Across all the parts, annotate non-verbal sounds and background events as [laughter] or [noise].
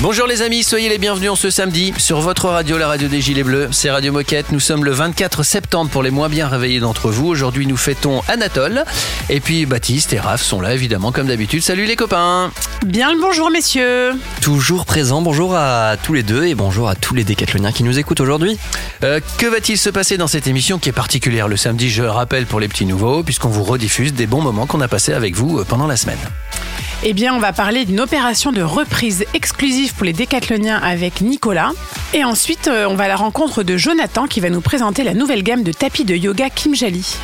Bonjour les amis, soyez les bienvenus en ce samedi sur votre radio, la radio des Gilets Bleus. C'est Radio Moquette. Nous sommes le 24 septembre pour les moins bien réveillés d'entre vous. Aujourd'hui, nous fêtons Anatole. Et puis Baptiste et Raph sont là évidemment comme d'habitude. Salut les copains. Bien le bonjour messieurs. Toujours présent, bonjour à tous les deux et bonjour à tous les décathloniens qui nous écoutent aujourd'hui. Euh, que va-t-il se passer dans cette émission qui est particulière le samedi, je le rappelle pour les petits nouveaux, puisqu'on vous rediffuse des bons moments qu'on a passés avec vous euh, pendant la semaine. Eh bien, on va parler d'une opération de reprise exclusive pour les décathloniens avec Nicolas. Et ensuite, euh, on va à la rencontre de Jonathan qui va nous présenter la nouvelle gamme de tapis de yoga Kimjali.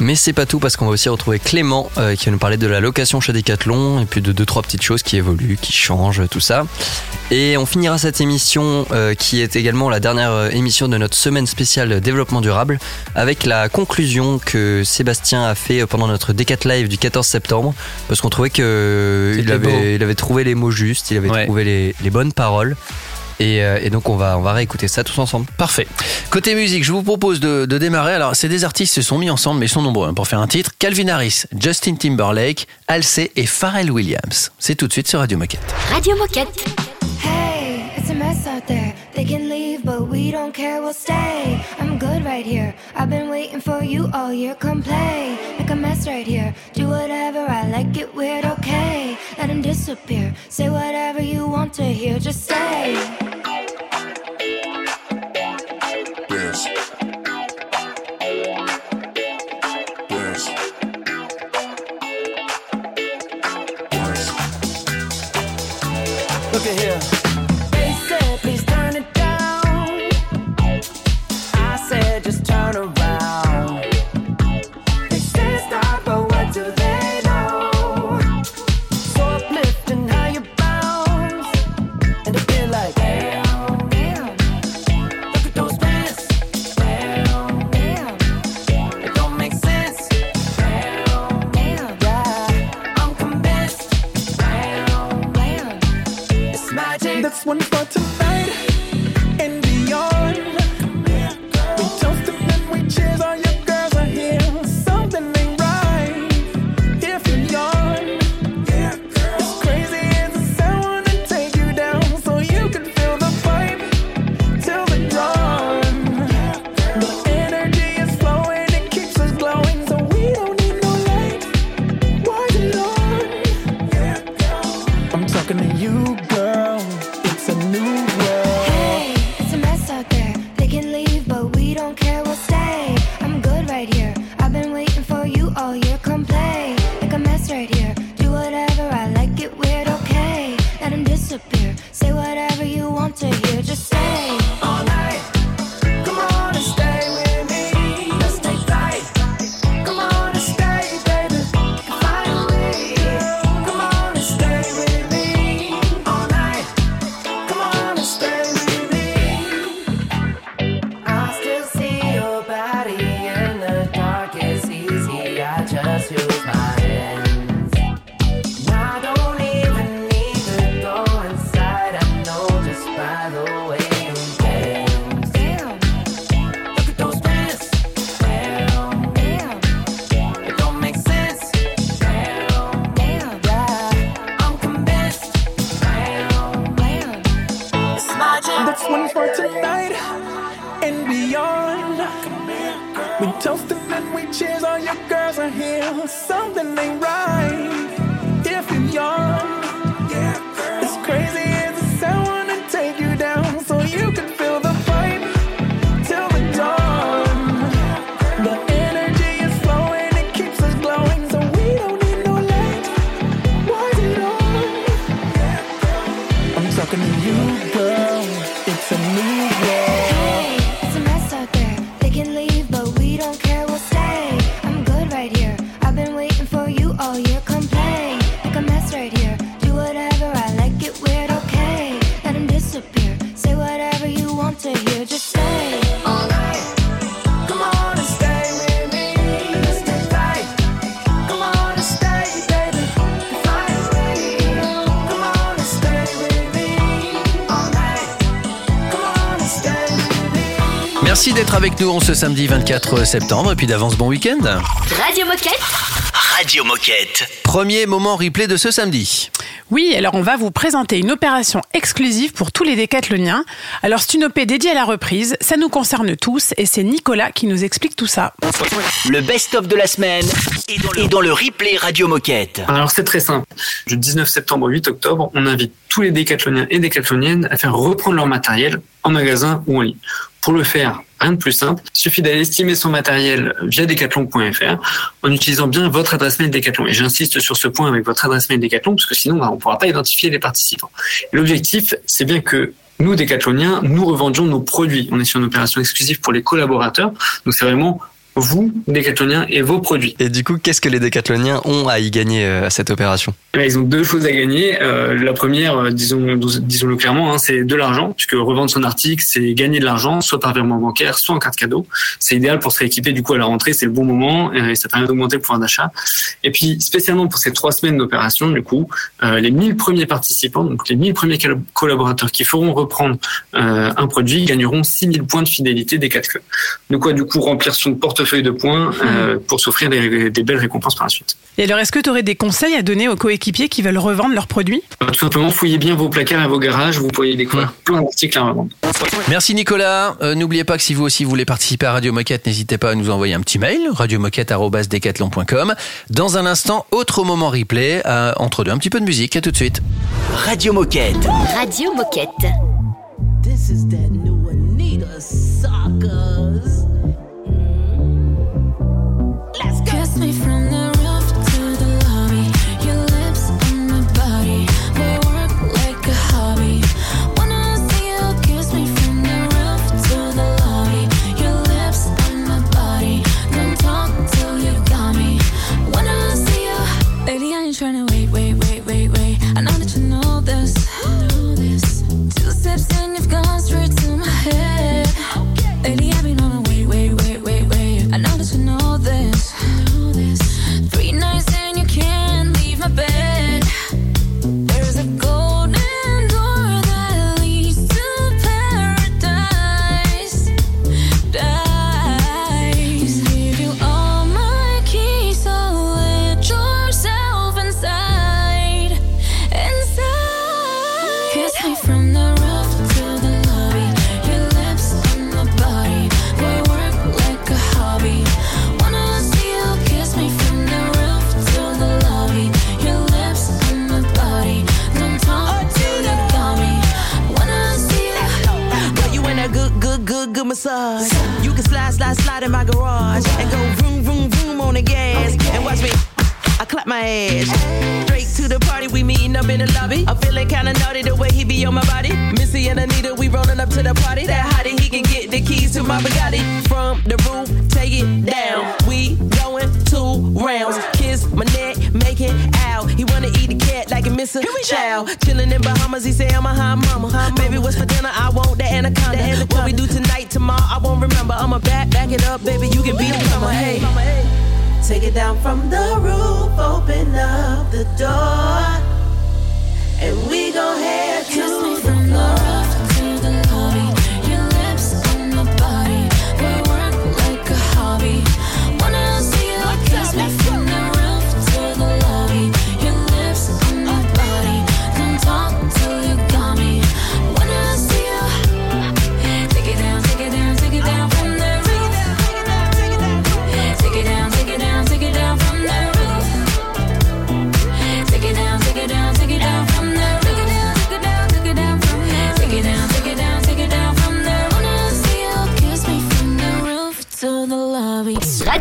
Mais c'est pas tout parce qu'on va aussi retrouver Clément euh, qui va nous parler de la location chez Decathlon et puis de deux trois petites choses qui évoluent, qui changent, tout ça. Et on finira cette émission euh, qui est également la dernière euh, émission de notre semaine spéciale développement durable avec la conclusion que Sébastien a fait pendant notre Decat Live du 14 septembre parce qu'on trouvait que il avait, il avait trouvé les mots justes, il avait Ouais. trouvé les, les bonnes paroles. Et, euh, et donc on va, on va réécouter ça tous ensemble. Parfait. Côté musique, je vous propose de, de démarrer. Alors, c'est des artistes qui se sont mis ensemble, mais ils sont nombreux hein, pour faire un titre. Calvin Harris, Justin Timberlake, Halsey et Pharrell Williams. C'est tout de suite sur Radio Moquette. Radio Moquette. Hey, it's a mess out there. They can leave, but we don't care, we'll stay. I'm good right here. I've been waiting for you all year. Come play, make a mess right here. Do whatever I like, it weird, okay. Let him disappear. Say whatever you want to hear, just say. Nous en ce samedi 24 septembre et puis d'avance bon week-end. Radio Moquette. Radio Moquette. Premier moment replay de ce samedi. Oui, alors on va vous présenter une opération exclusive pour tous les décathloniens. Alors c'est une OP dédiée à la reprise, ça nous concerne tous et c'est Nicolas qui nous explique tout ça. Le best-of de la semaine est dans le, replay Radio Moquette. Alors c'est très simple. Du 19 septembre au 8 octobre, on invite tous les décathloniens et décathloniennes à faire reprendre leur matériel en magasin ou en ligne. Pour le faire, rien de plus simple. Il suffit d'aller estimer son matériel via decathlon.fr en utilisant bien votre adresse mail Decathlon. Et j'insiste sur ce point avec votre adresse mail Decathlon parce que sinon on ne pourra pas identifier les participants. Et C'est bien que nous, décathloniens, nous revendions nos produits. On est sur une opération exclusive pour les collaborateurs. Donc c'est vraiment vous, décathloniens, et vos produits. Et du coup, qu'est-ce que les décathloniens ont à y gagner euh, à cette opération? Eh ils ont deux choses à gagner. Euh, la première, euh, disons, disons-le clairement, hein, c'est de l'argent, puisque revendre son article, c'est gagner de l'argent, soit par virement bancaire, soit en carte cadeau. C'est idéal pour se rééquiper du coup à la rentrée, c'est le bon moment et ça permet d'augmenter le pouvoir d'achat. Et puis, spécialement pour ces trois semaines d'opération, du coup, les 1000 premiers participants, donc les 1000 premiers col- collaborateurs qui feront reprendre un produit, gagneront 6000 points de fidélité des 4 queues. De quoi, du coup, remplir son portefeuille de points euh, pour s'offrir des, des belles récompenses par la suite. Et alors est-ce que tu aurais des conseils à donner aux coéquipiers qui veulent revendre leurs produits? Euh, Tout simplement, fouillez bien vos placards et vos garages, vous pourriez découvrir plein d'articles à revendre. Merci Nicolas. Euh, N'oubliez pas que si vous aussi voulez participer à Radio Moquette, n'hésitez pas à nous envoyer un petit mail, radiomoquette.decathlon.com. Dans un instant, autre moment replay, euh, entre deux, un petit peu de musique. À tout de suite. Radio Moquette. Radio Moquette. This is that new Anita suckers. Wait, wait, wait, wait, wait. I know that you know this. Know this. Two steps and you've gone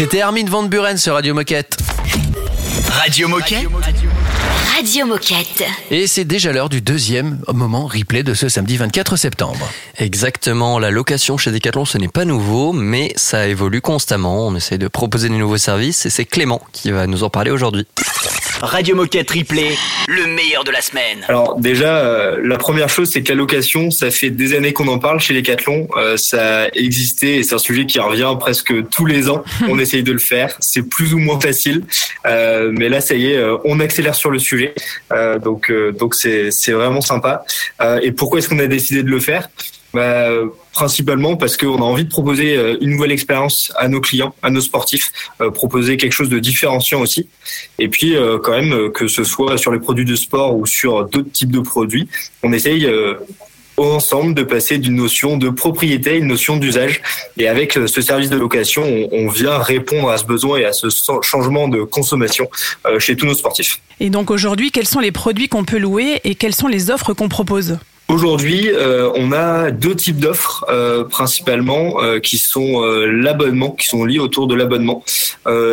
C'était Armin Van Buren sur Radio Moquette. Radio Moquette. Radio Moquette. Et c'est déjà l'heure du deuxième moment replay de ce samedi 24 septembre. Exactement, la location chez Decathlon ce n'est pas nouveau, mais ça évolue constamment. On essaie de proposer des nouveaux services et c'est Clément qui va nous en parler aujourd'hui. Radio Moquette Replay, le meilleur de la semaine. Alors déjà, euh, la première chose, c'est que la location, ça fait des années qu'on en parle chez Decathlon. Euh, ça a existé et c'est un sujet qui revient presque tous les ans. [laughs] On essaye de le faire. C'est plus ou moins facile, Euh, mais là, ça y est, euh, on accélère sur le sujet. Euh, donc, euh, donc c'est c'est vraiment sympa. Euh, et pourquoi est-ce qu'on a décidé de le faire? Bah, principalement parce qu'on a envie de proposer euh, une nouvelle expérience à nos clients, à nos sportifs, euh, proposer quelque chose de différenciant aussi. Et puis euh, quand même que ce soit sur les produits de sport ou sur d'autres types de produits, on essaye ensemble de passer d'une notion de propriété à une notion d'usage. Et avec ce service de location, on, vient répondre à ce besoin et à ce changement de consommation chez tous nos sportifs. Et donc aujourd'hui, quels sont les produits qu'on peut louer et quelles sont les offres qu'on propose? Aujourd'hui, euh, on a deux types d'offres euh, principalement euh, qui sont l'abonnement, qui sont liés autour de l'abonnement,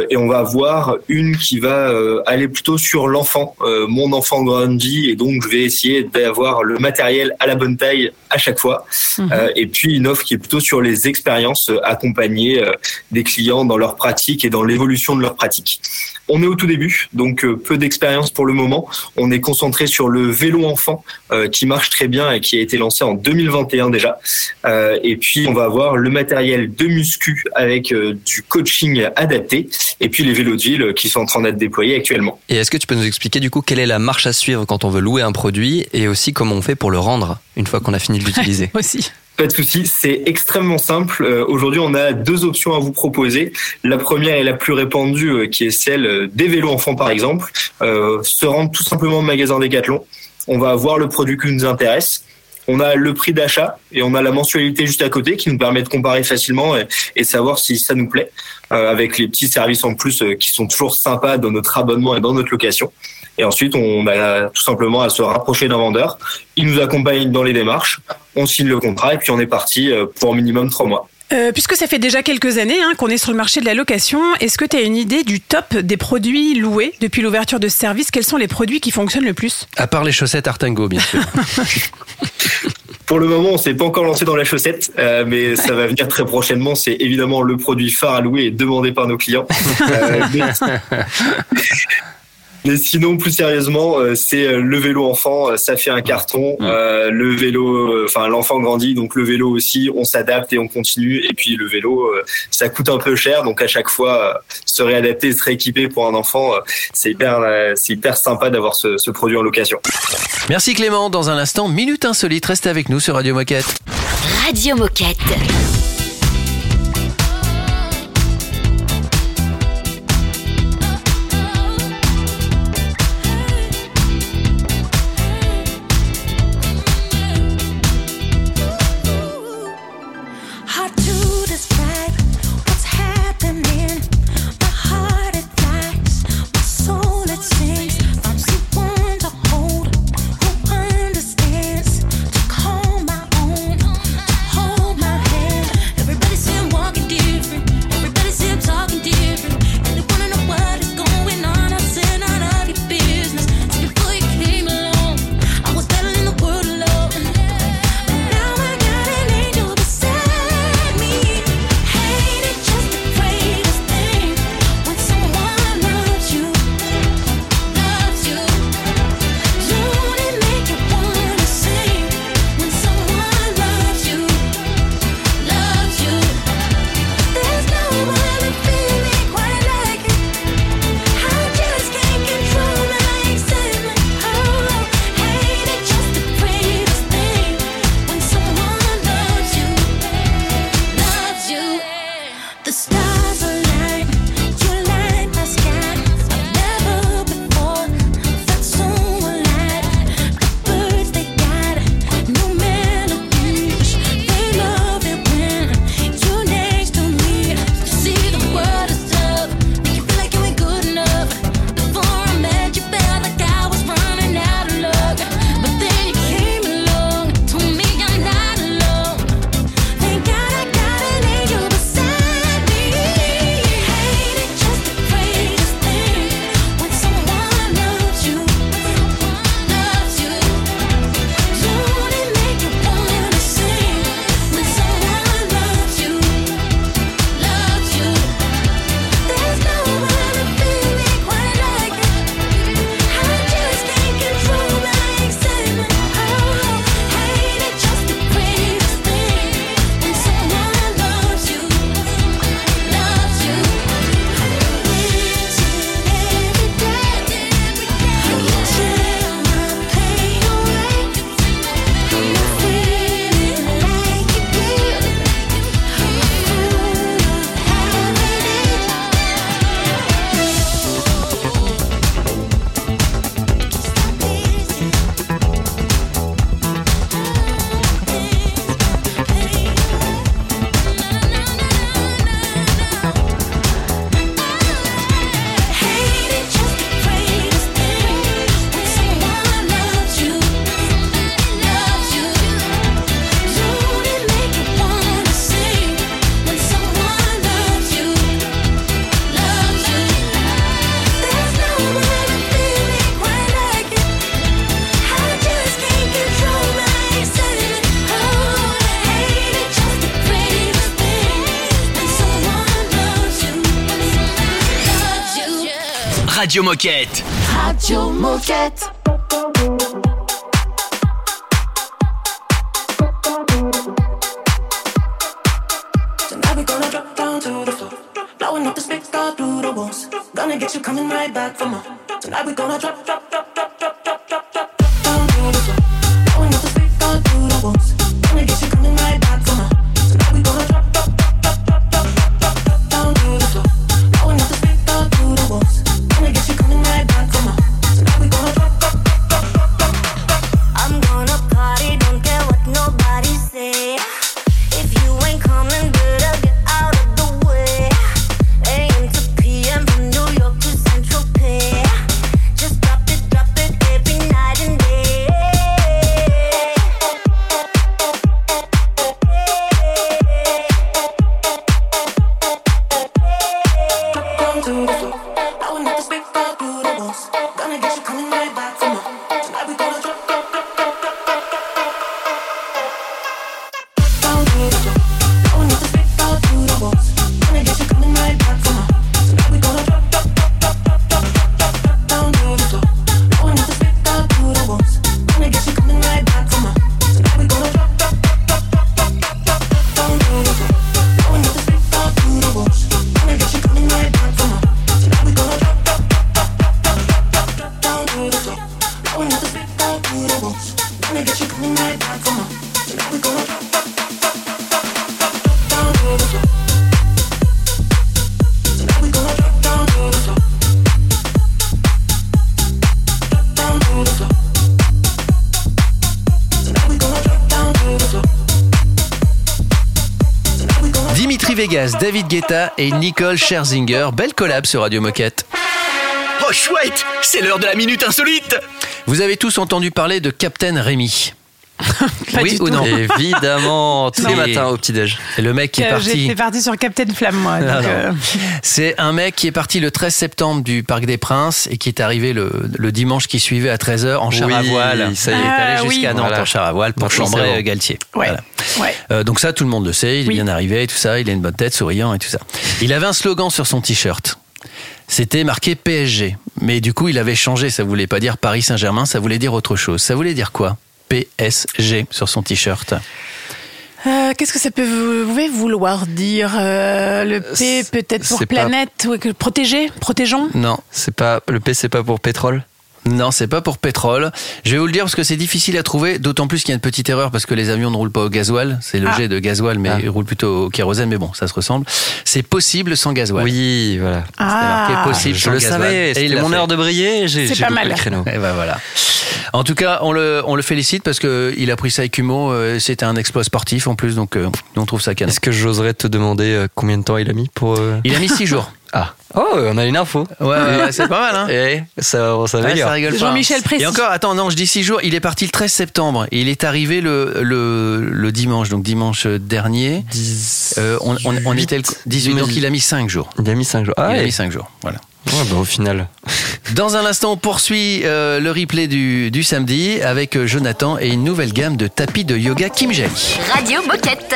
et on va avoir une qui va aller plutôt sur l'enfant. Mon enfant grandit et donc je vais essayer d'avoir le matériel à la bonne taille à chaque fois. Euh, et puis une offre qui est plutôt sur les expériences, accompagner euh, des clients dans leur pratique et dans l'évolution de leur pratique. On est au tout début, donc peu d'expérience pour le moment. On est concentré sur le vélo enfant qui marche très bien et qui a été lancé en 2021 déjà. Euh, et puis on va avoir le matériel de muscu avec euh, du coaching adapté et puis les vélos de ville qui sont en train d'être déployés actuellement. Et est-ce que tu peux nous expliquer du coup quelle est la marche à suivre quand on veut louer un produit et aussi comment on fait pour le rendre une fois qu'on a fini de l'utiliser? [laughs] Aussi. Pas de souci, c'est extrêmement simple. Euh, Aujourd'hui, on a deux options à vous proposer. La première est la plus répandue, euh, qui est celle des vélos enfants, par exemple. Euh, se rendre tout simplement au magasin Decathlon. On va voir le produit qui nous intéresse. On a le prix d'achat et on a la mensualité juste à côté qui nous permet de comparer facilement et, savoir si ça nous plaît, euh, avec les petits services en plus euh, qui sont toujours sympas dans notre abonnement et dans notre location. Et ensuite, on a tout simplement à se rapprocher d'un vendeur. Il nous accompagne dans les démarches. On signe le contrat et puis on est parti euh, pour minimum trois mois. Euh, puisque ça fait déjà quelques années hein, qu'on est sur le marché de la location, est-ce que tu as une idée du top des produits loués depuis l'ouverture de ce service? Quels sont les produits qui fonctionnent le plus? À part les chaussettes Artango, bien sûr. [laughs] Pour le moment, on s'est pas encore lancé dans la chaussette, euh, mais ça va venir très prochainement. C'est évidemment le produit phare à louer et demandé par nos clients. [laughs] Euh, mais... mais sinon, plus sérieusement, euh, c'est euh, le vélo enfant. euh, Ça fait un carton. Euh, le vélo, enfin l'enfant grandit, donc le vélo aussi. On s'adapte et on continue. Et puis le vélo, ça coûte un peu cher, donc à chaque fois, se réadapter, se rééquiper pour un enfant, c'est hyper, c'est hyper sympa d'avoir ce, ce produit en location. Merci Clément. Dans un instant, Minute Insolite. Restez avec nous sur Radio Moquette. Radio Moquette. Radio Moquette. Radio Moquette. Tonight we gonna drop down to the floor. Blowing up the the walls. Gonna get you coming right back for more. Tonight we gonna drop, drop, David Guetta et Nicole Scherzinger. Belle collab sur Radio Moquette. Oh chouette, c'est l'heure de la minute insolite. Vous avez tous entendu parler de Captain Rémi Pas Oui du ou tout. non [laughs] Évidemment, tous les matins au petit-déj. Et le mec qui est Euh, parti. J'étais partie sur Captain Flamme, moi. Ah, euh, C'est un mec qui est parti le 13 septembre du Parc des Princes et qui est arrivé le, le dimanche qui suivait à 13h en char à Oui, voile. ça y est. Il est allé Ah, jusqu'à oui. Nantes Voilà. en char à voile pour chambrer bon. euh, Galtier. Ouais. Voilà. ouais. Euh, donc ça, tout le monde le sait, il est Oui. bien arrivé et tout ça, il a une bonne tête, souriant et tout ça. Il avait un slogan sur son t-shirt. C'était marqué PSG. Mais du coup, il avait changé, ça voulait pas dire Paris Saint-Germain, ça voulait dire autre chose. Ça voulait dire quoi? PSG sur son t-shirt. Euh, Qu'est-ce que ça peut vous, vous pouvez vouloir dire Euh, Le P peut-être pour c'est pas- planète, ou protéger, protégeons. Non, C'est pas le P, c'est pas pour pétrole? Non, c'est pas pour pétrole. Je vais vous le dire parce que c'est difficile à trouver, d'autant plus qu'il y a une petite erreur parce que les avions ne roulent pas au gasoil. C'est le Ah. jet de gasoil, mais Ah. ils roulent plutôt au kérosène, mais bon, ça se ressemble. C'est possible sans gasoil. Oui, voilà. C'est Ah, possible Je sans le gasoil. savais, Et il mon fait. heure de briller. J'ai C'est pas mal. le créneau. Et ben voilà. En tout cas, on le, on le félicite parce que il a pris ça avec humour. euh, C'était un exploit sportif en plus, donc euh, on trouve ça canon. Est-ce que j'oserais te demander euh, combien de temps il a mis pour. Il a mis six [laughs] jours. Ah. Oh, on a une info. Ouais, ouais, ouais, c'est pas mal, hein. [laughs] Eh, ça, ça Ouais, s'améliore. ça rigole pas. Jean-Michel Précis. Et encore, attends, non, je dis six jours. Il est parti le 13 septembre et il est arrivé le, le, le dimanche, donc dimanche dernier. Euh, on, on, on était le 18, donc il a mis 5 jours. Il a mis 5 jours. Ah, il a mis 5 jours, voilà. Ouais, bah, au final. Dans un instant, on poursuit euh, le replay du, du samedi avec euh, Jonathan et une nouvelle gamme de tapis de yoga Kim Jali. Radio Moquette.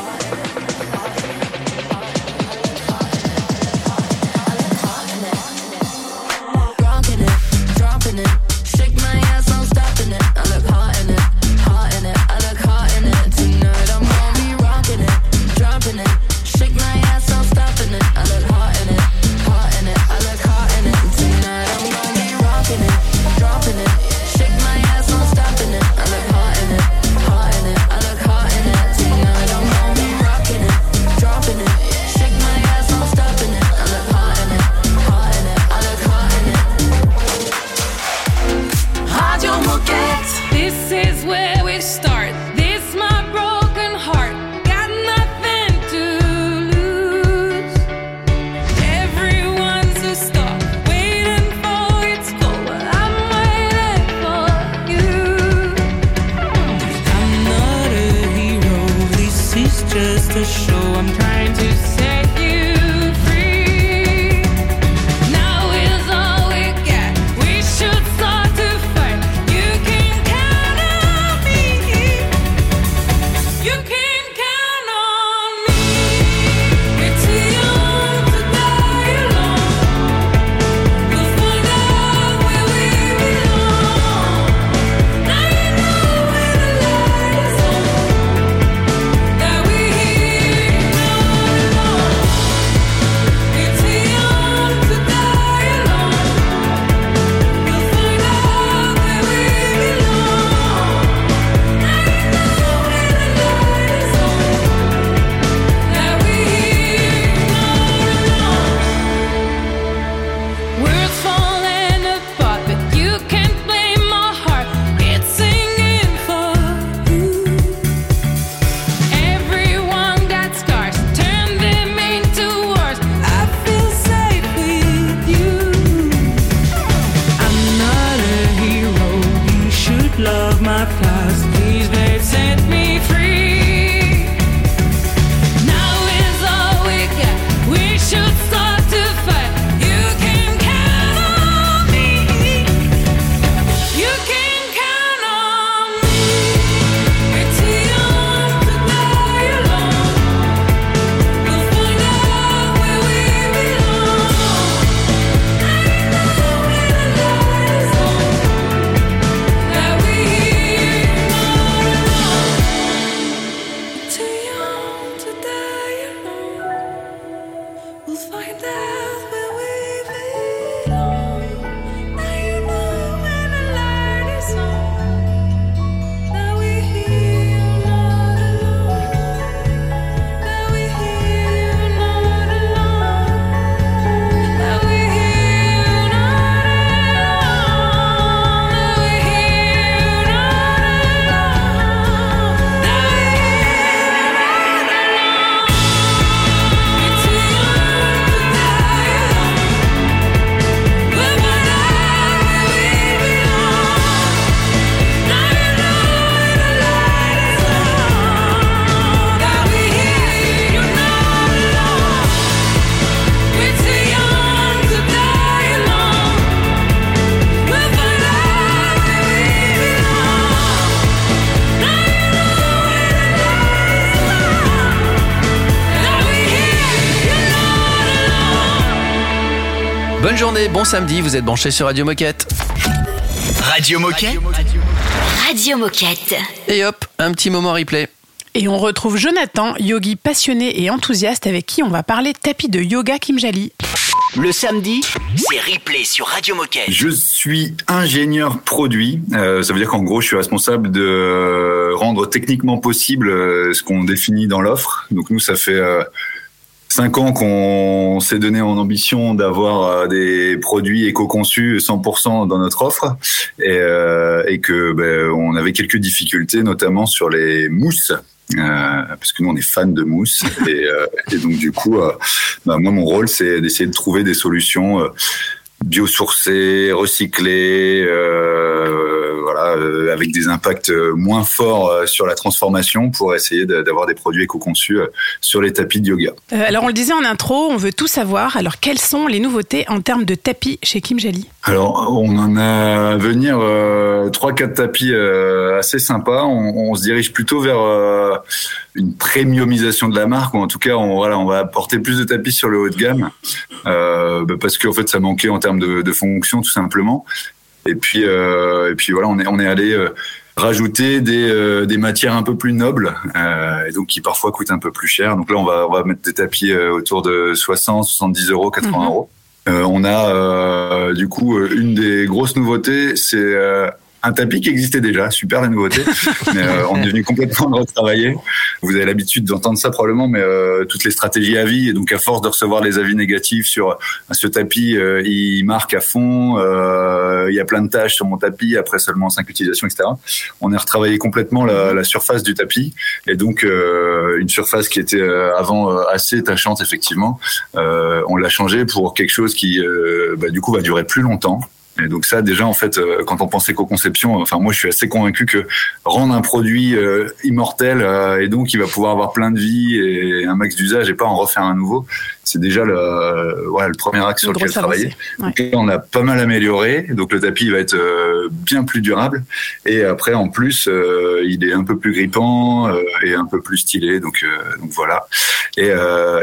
Journée, bon samedi, vous êtes branchés sur Radio Moquette. Radio Moquette. Radio Moquette. Et hop, un petit moment replay. Et on retrouve Jonathan, yogi passionné et enthousiaste avec qui on va parler tapis de yoga Kimjali. Le samedi, c'est replay sur Radio Moquette. Je suis ingénieur produit. Euh, ça veut dire qu'en gros, je suis responsable de euh, rendre techniquement possible euh, ce qu'on définit dans l'offre. Donc nous, ça fait euh, cinq ans qu'on s'est donné en ambition d'avoir euh, des produits éco-conçus 100% dans notre offre et, euh, et que ben, on avait quelques difficultés, notamment sur les mousses. Euh, parce que nous on est fans de mousse et, euh, et donc du coup euh, bah, moi mon rôle c'est d'essayer de trouver des solutions biosourcées, recyclées, euh, voilà, euh, avec des impacts moins forts euh, sur la transformation pour essayer d'avoir des produits éco-conçus sur les tapis de yoga. Euh, alors on le disait en intro, on veut tout savoir. Alors quelles sont les nouveautés en termes de tapis chez Kimjali Alors, on en a à venir trois, quatre tapis assez sympas. On, on se dirige plutôt vers une premiumisation de la marque, ou en tout cas, on, voilà, on va apporter plus de tapis sur le haut de gamme, bah, parce qu'en fait, ça manquait en termes de, de fonction, tout simplement. Et puis, euh, et puis voilà, on est, on est allé euh, rajouter des, euh, des matières un peu plus nobles, euh, et donc qui parfois coûtent un peu plus cher. Donc là, on va, on va mettre des tapis euh, autour de 60, 70 euros, 80 Mhm. euros. On a du coup une des grosses nouveautés, c'est un tapis qui existait déjà, super la nouveauté, [laughs] mais euh, on est venu complètement le retravailler. Vous avez l'habitude d'entendre ça probablement, mais euh, toutes les stratégies à vie, et donc à force de recevoir les avis négatifs sur euh, ce tapis, euh, il marque à fond, euh, il y a plein de tâches sur mon tapis après seulement cinq utilisations, etc. On a retravaillé complètement la, la surface du tapis, et donc euh, une surface qui était avant assez tachante effectivement, euh, on l'a changé pour quelque chose qui euh, bah, du coup va durer plus longtemps. Et donc ça, déjà, en fait, euh, quand on pense éco-conception, enfin moi, je suis assez convaincu que rendre un produit euh, immortel euh, et donc il va pouvoir avoir plein de vie et un max d'usage et pas en refaire un nouveau, c'est déjà le, euh, voilà, le premier axe sur lequel travailler. ouais. On a pas mal amélioré, donc le tapis va être bien plus durable et après en plus, il est un peu plus grippant et un peu plus stylé, donc donc voilà. Et,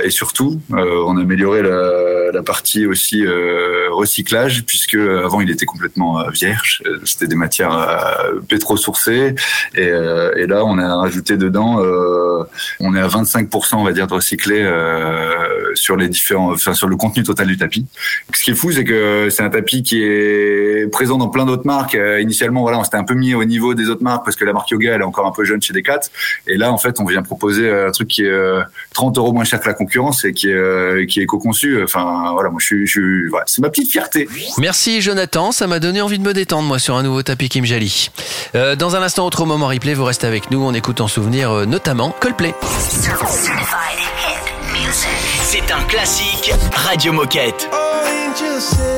et surtout, on a amélioré la, la partie aussi recyclage, puisque avant il était complètement euh, vierge, Euh, c'était des matières euh, pétro-sourcées, et, là on a rajouté dedans, on est à 25% on va dire de recyclé sur les différents, sur le contenu total du tapis. Ce qui est fou, c'est que c'est un tapis qui est présent dans plein d'autres marques. Initialement, voilà, on s'était un peu mis au niveau des autres marques parce que la marque Yoga elle est encore un peu jeune chez Decat, et là en fait on vient proposer un truc qui est euh, 30 euros moins cher que la concurrence et qui est qui est éco-conçu. Enfin voilà, moi c'est ma petite fierté. Merci Jonathan, ça m'a donné envie de me détendre moi sur un nouveau tapis Kim Jali. Euh, dans un instant, autre moment replay, vous restez avec nous, on écoute en souvenir euh, notamment Coldplay. C'est un classique Radio Moquette. angels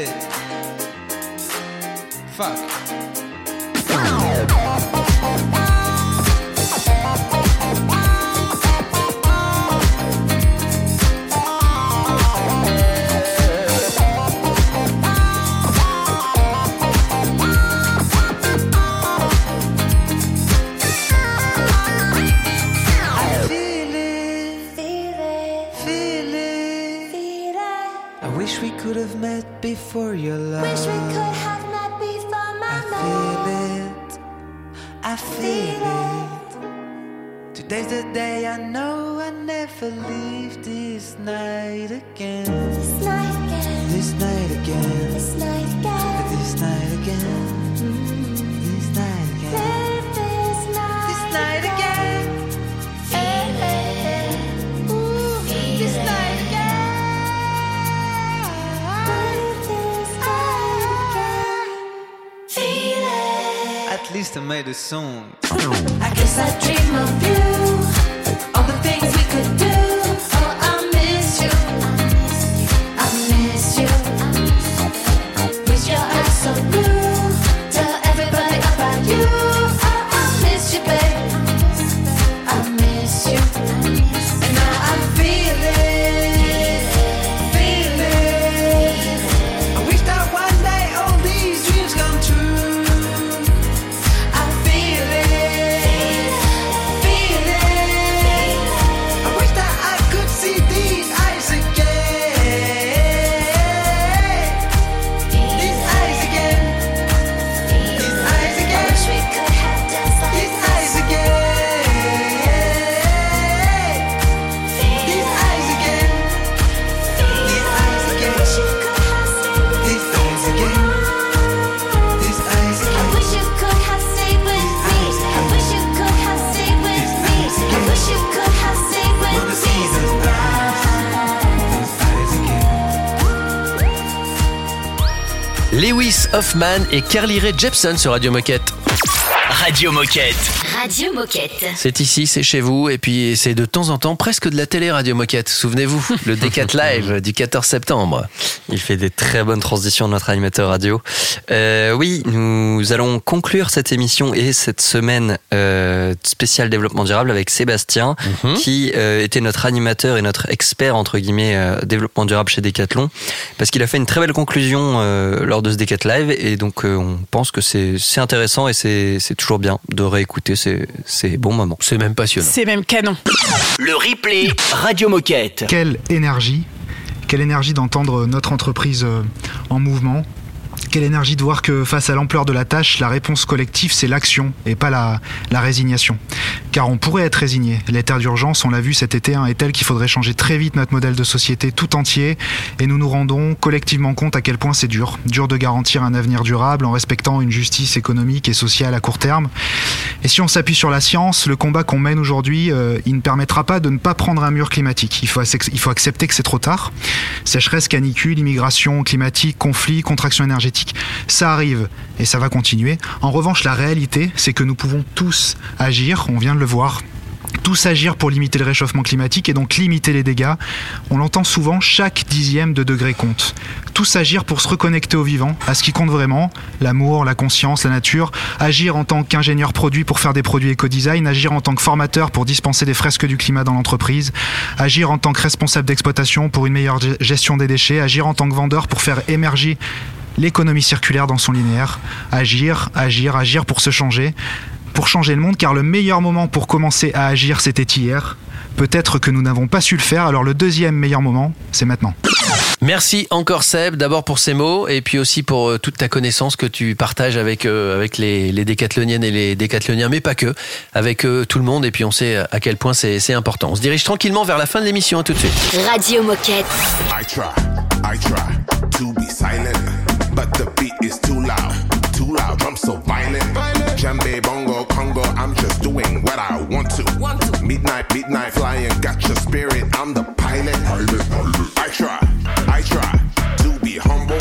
it. Fuck. Song. I guess I dream of you. Hoffman et Carly Rae Jepsen sur Radio Moquette. Radio Moquette. Radio Moquette. C'est ici, c'est chez vous, et puis c'est de temps en temps presque de la télé Radio Moquette. Souvenez-vous, le D4 [laughs] Live du 14 septembre. Il fait des très bonnes transitions, notre animateur radio. Euh, oui, nous allons conclure cette émission et cette semaine euh, spéciale développement durable avec Sébastien, qui euh, était notre animateur et notre expert entre guillemets euh, développement durable chez Decathlon, parce qu'il a fait une très belle conclusion euh, lors de ce Decat Live, et donc euh, on pense que c'est intéressant et c'est c'est toujours bien de réécouter ces, ces bons moments. C'est même passionnant. C'est même canon. Le replay Radio Moquette. Quelle énergie, quelle énergie d'entendre notre entreprise euh, en mouvement. Quelle énergie de voir que face à l'ampleur de la tâche, la réponse collective, c'est l'action et pas la, résignation. Car on pourrait être résigné. L'état d'urgence, on l'a vu cet été, hein, est tel qu'il faudrait changer très vite notre modèle de société tout entier et nous nous rendons collectivement compte à quel point c'est dur. Dur de garantir un avenir durable en respectant une justice économique et sociale à court terme. Et si on s'appuie sur la science, le combat qu'on mène aujourd'hui, euh, il ne permettra pas de ne pas prendre un mur climatique. Il faut, il faut accepter que c'est trop tard. Sécheresse, canicule, immigration climatique, conflit, contraction énergétique, ça arrive et ça va continuer. En revanche, la réalité, c'est que nous pouvons tous agir, on vient de le voir, tous agir pour limiter le réchauffement climatique et donc limiter les dégâts. On l'entend souvent, chaque dixième de degré compte. Tous agir pour se reconnecter au vivant, à ce qui compte vraiment, l'amour, la conscience, la nature. Agir en tant qu'ingénieur produit pour faire des produits éco-design, agir en tant que formateur pour dispenser des fresques du climat dans l'entreprise, agir en tant que responsable d'exploitation pour une meilleure ge- gestion des déchets, agir en tant que vendeur pour faire émerger l'économie circulaire dans son linéaire. Agir, agir, agir pour se changer pour changer le monde, car le meilleur moment pour commencer à agir, c'était hier. Peut-être que nous n'avons pas su le faire, alors le deuxième meilleur moment, c'est maintenant. Merci encore Seb, d'abord pour ces mots et puis aussi pour euh, toute ta connaissance que tu partages avec, euh, avec les, les décathloniennes et les décathloniens, mais pas que, avec euh, tout le monde et puis on sait à quel point c'est c'est important. On se dirige tranquillement vers la fin de l'émission, à tout de suite. Radio Moquette. I try, I try to be silent, but the beat is too loud, too loud. I'm so violent. Djembe, bongo, Congo, I'm just doing what I want to. Midnight, midnight flying, got your spirit. I'm the pilot. pilot, pilot. I try, I try to be humble.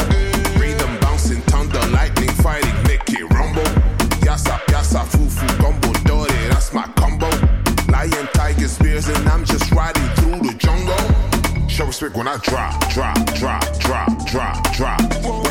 Rhythm bouncing, thunder, lightning fighting, make it rumble. Yassa, yassa, fufu, gumbo, dore, that's my combo. Lion, tiger, spears, and I'm just riding through the jungle. Show respect when I drop, drop, drop, drop, drop, drop.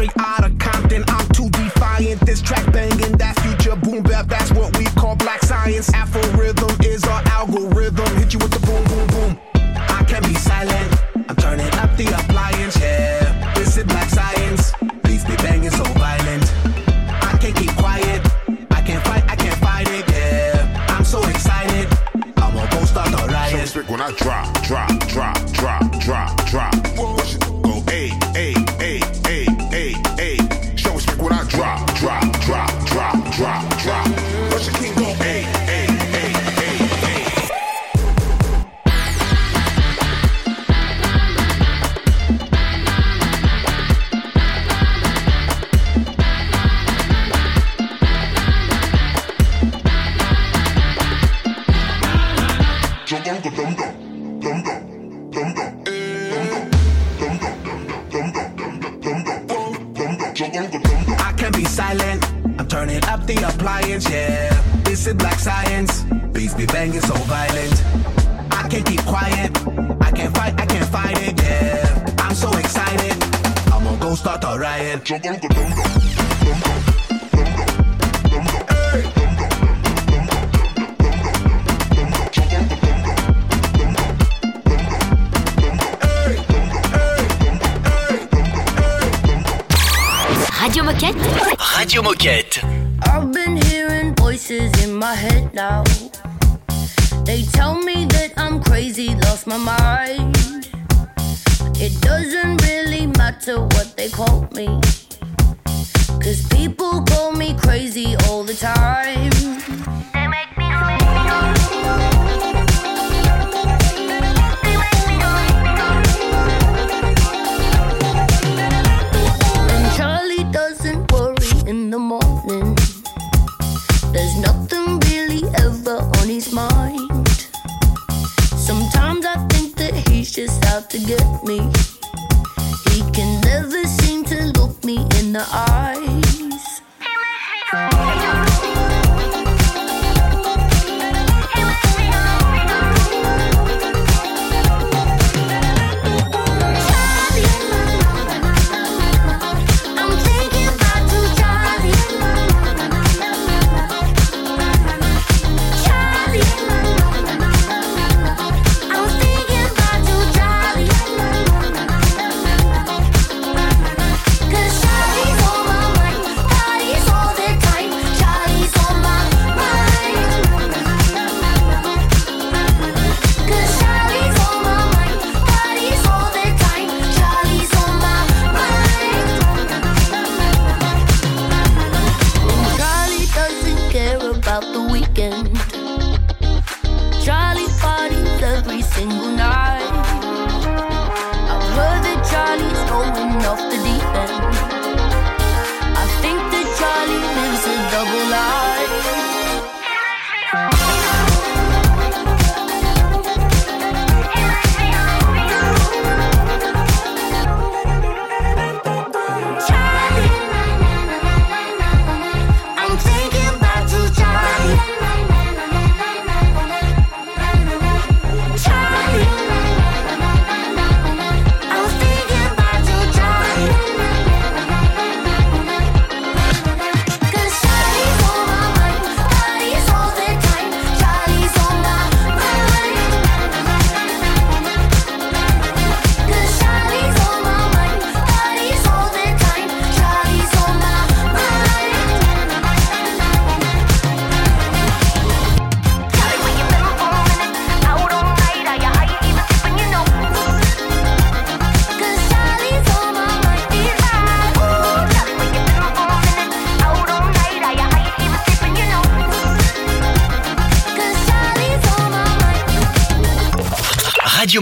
straight out of Compton. I'm too defiant. This track banging, that future boom bap. That's what we call black science. Afro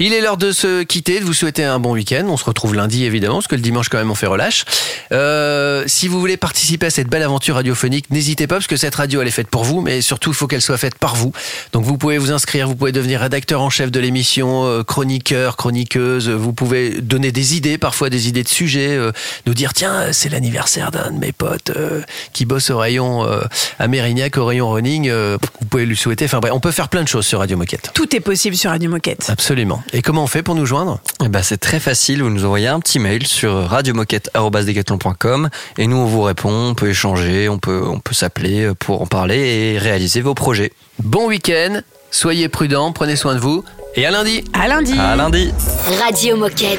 Il est l'heure de se quitter, de vous souhaiter un bon week-end. On se retrouve lundi évidemment, parce que le dimanche quand même on fait relâche. Euh, si vous voulez participer à cette belle aventure radiophonique, n'hésitez pas, parce que cette radio elle est faite pour vous, mais surtout il faut qu'elle soit faite par vous. Donc vous pouvez vous inscrire, vous pouvez devenir rédacteur en chef de l'émission, euh, chroniqueur, chroniqueuse, vous pouvez donner des idées, parfois des idées de sujets, euh, nous dire tiens c'est l'anniversaire d'un de mes potes euh, qui bosse au rayon euh, à Mérignac, au rayon running, vous pouvez lui souhaiter, enfin bref, on peut faire plein de choses sur Radio Moquette. Tout est possible sur Radio Moquette. Absolument. Et comment on fait pour nous joindre eh ben, C'est très facile, vous nous envoyez un petit mail sur radiomoquette.com et nous on vous répond, on peut échanger, on peut, on peut s'appeler pour en parler et réaliser vos projets. Bon week-end, soyez prudents, prenez soin de vous et à lundi. À lundi. À lundi. Radio Moquette.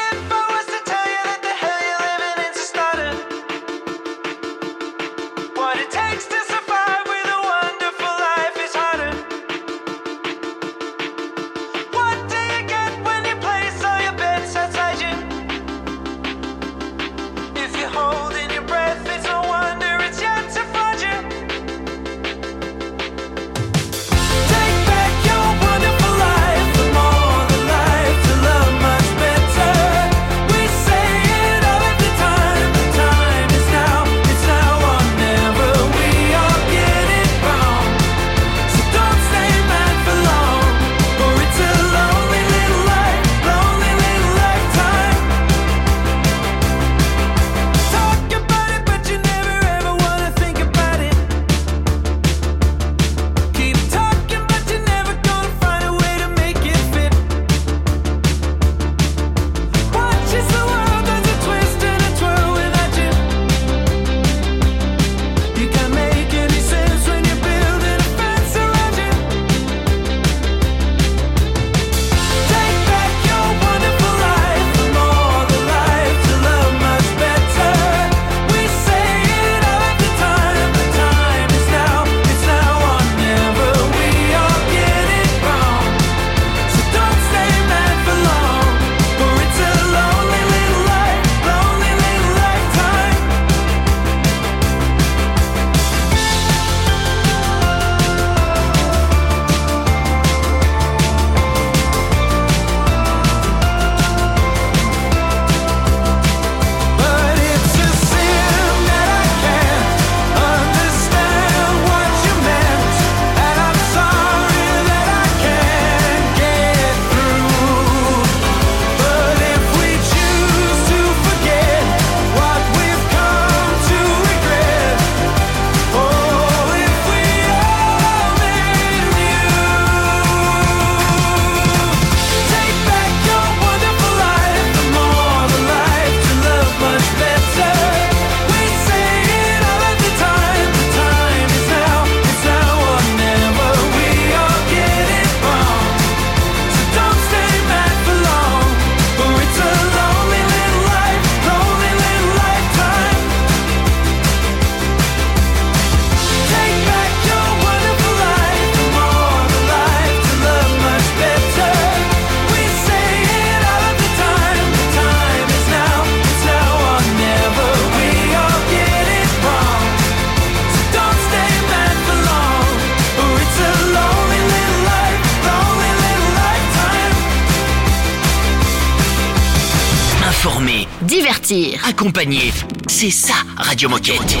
C'est ça, Radio Moquette.